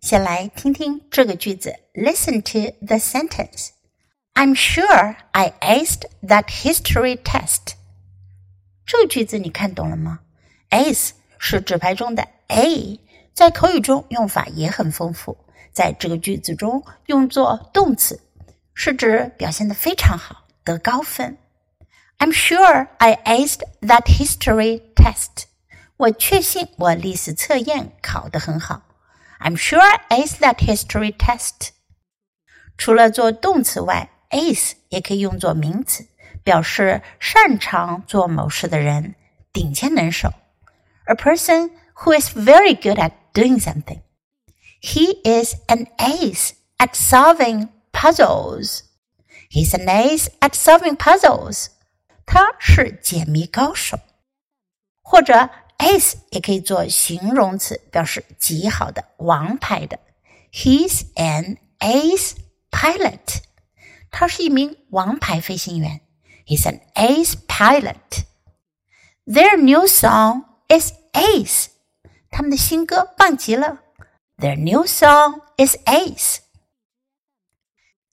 先来听听这个句子，Listen to the sentence. I'm sure I aced that history test. 这个句子你看懂了吗？ace 是纸牌中的 A，在口语中用法也很丰富，在这个句子中用作动词，是指表现的非常好，得高分。I'm sure I aced that history test. 我确信我历史测验考得很好。I'm sure I aced that history test. 除了做动词外，ace 也可以用作名词，表示擅长做某事的人，顶尖能手。A person who is very good at doing something. He is an ace at solving puzzles. He's an ace at solving puzzles. 他是解谜高手。或者 ace 也可以做形容词，表示极好的、王牌的。He's an ace pilot。他是一名王牌飞行员。He's an ace pilot. Their new song is ace. 他们的新歌棒极了。Their new song is ace.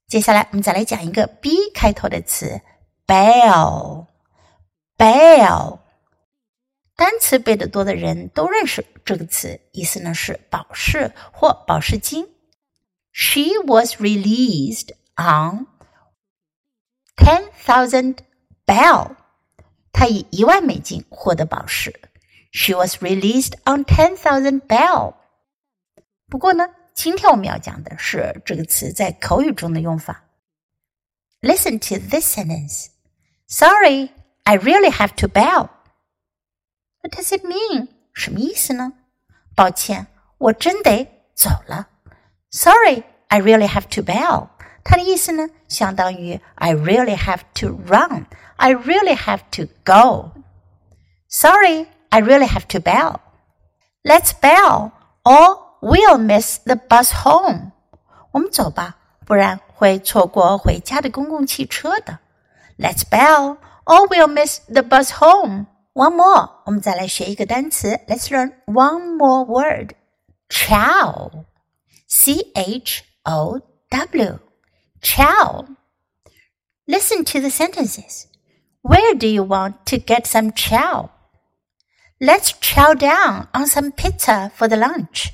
接下来我们再来讲一个 b 开头的词，bell。bell 单词背得多的人都认识这个词，意思呢是保释或保释金。She was released on ten thousand bell。她以一万美金获得保释。She was released on ten thousand bell。不过呢，今天我们要讲的是这个词在口语中的用法。Listen to this sentence. Sorry, I really have to bail. What does it mean？什么意思呢？抱歉，我真得走了。Sorry, I really have to bail。它的意思呢，相当于 I really have to run。I really have to go。Sorry, I really have to bail。Let's bail, or we'll miss the bus home。我们走吧，不然会错过回家的公共汽车的。Let's bail, or we'll miss the bus home。 one more，我们再来学一个单词。Let's learn one more word. Chow. C H O W. Chow. Listen to the sentences. Where do you want to get some chow? Let's chow down on some pizza for the lunch.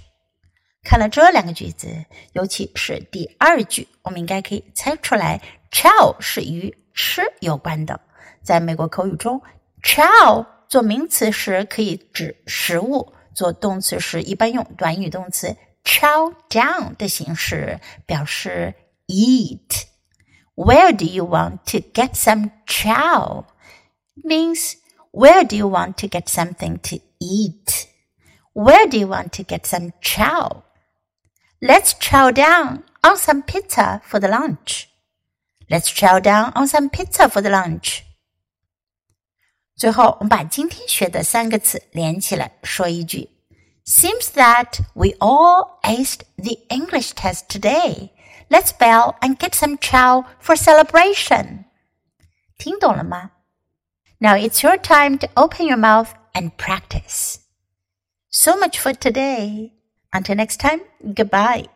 看了这两个句子，尤其是第二句，我们应该可以猜出来，chow 是与吃有关的。在美国口语中 Chow 做名词时可以指食物，做动词时一般用短语动词 chow down 的形式表示 eat。Where do you want to get some chow? Means where do you want to get something to eat? Where do you want to get some chow? Let's chow down on some pizza for the lunch. Let's chow down on some pizza for the lunch. 最后，我们把今天学的三个词连起来说一句：Seems that we all aced the English test today. Let's bail and get some chow for celebration. 听懂了吗？Now it's your time to open your mouth and practice. So much for today. Until next time, goodbye.